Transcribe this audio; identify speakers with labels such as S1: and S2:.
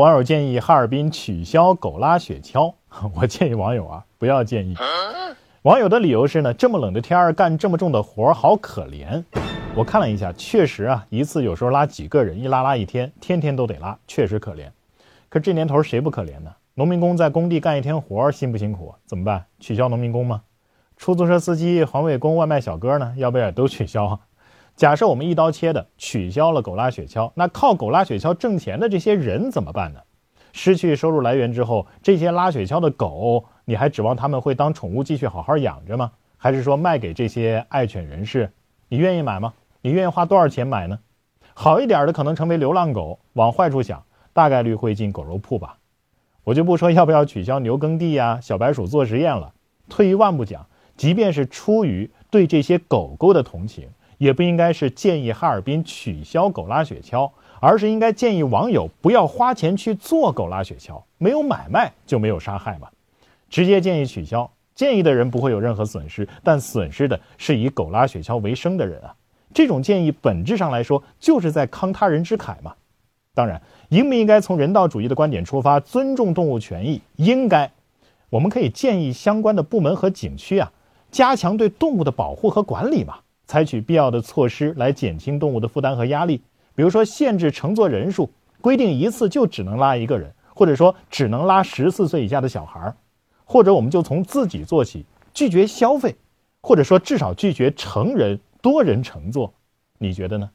S1: 网友建议哈尔滨取消狗拉雪橇，我建议网友啊不要建议。网友的理由是呢，这么冷的天儿干这么重的活儿好可怜。我看了一下，确实啊，一次有时候拉几个人，一拉拉一天，天天都得拉，确实可怜。可这年头谁不可怜呢？农民工在工地干一天活儿辛不辛苦？怎么办？取消农民工吗？出租车司机、环卫工、外卖小哥呢？要不要都取消？假设我们一刀切的取消了狗拉雪橇，那靠狗拉雪橇挣钱的这些人怎么办呢？失去收入来源之后，这些拉雪橇的狗，你还指望他们会当宠物继续好好养着吗？还是说卖给这些爱犬人士？你愿意买吗？你愿意花多少钱买呢？好一点的可能成为流浪狗，往坏处想，大概率会进狗肉铺吧。我就不说要不要取消牛耕地呀、小白鼠做实验了。退一万步讲，即便是出于对这些狗狗的同情。也不应该是建议哈尔滨取消狗拉雪橇，而是应该建议网友不要花钱去做狗拉雪橇。没有买卖就没有杀害嘛，直接建议取消。建议的人不会有任何损失，但损失的是以狗拉雪橇为生的人啊。这种建议本质上来说就是在慷他人之慨嘛。当然，应不应该从人道主义的观点出发，尊重动物权益？应该。我们可以建议相关的部门和景区啊，加强对动物的保护和管理嘛。采取必要的措施来减轻动物的负担和压力，比如说限制乘坐人数，规定一次就只能拉一个人，或者说只能拉十四岁以下的小孩儿，或者我们就从自己做起，拒绝消费，或者说至少拒绝成人多人乘坐，你觉得呢？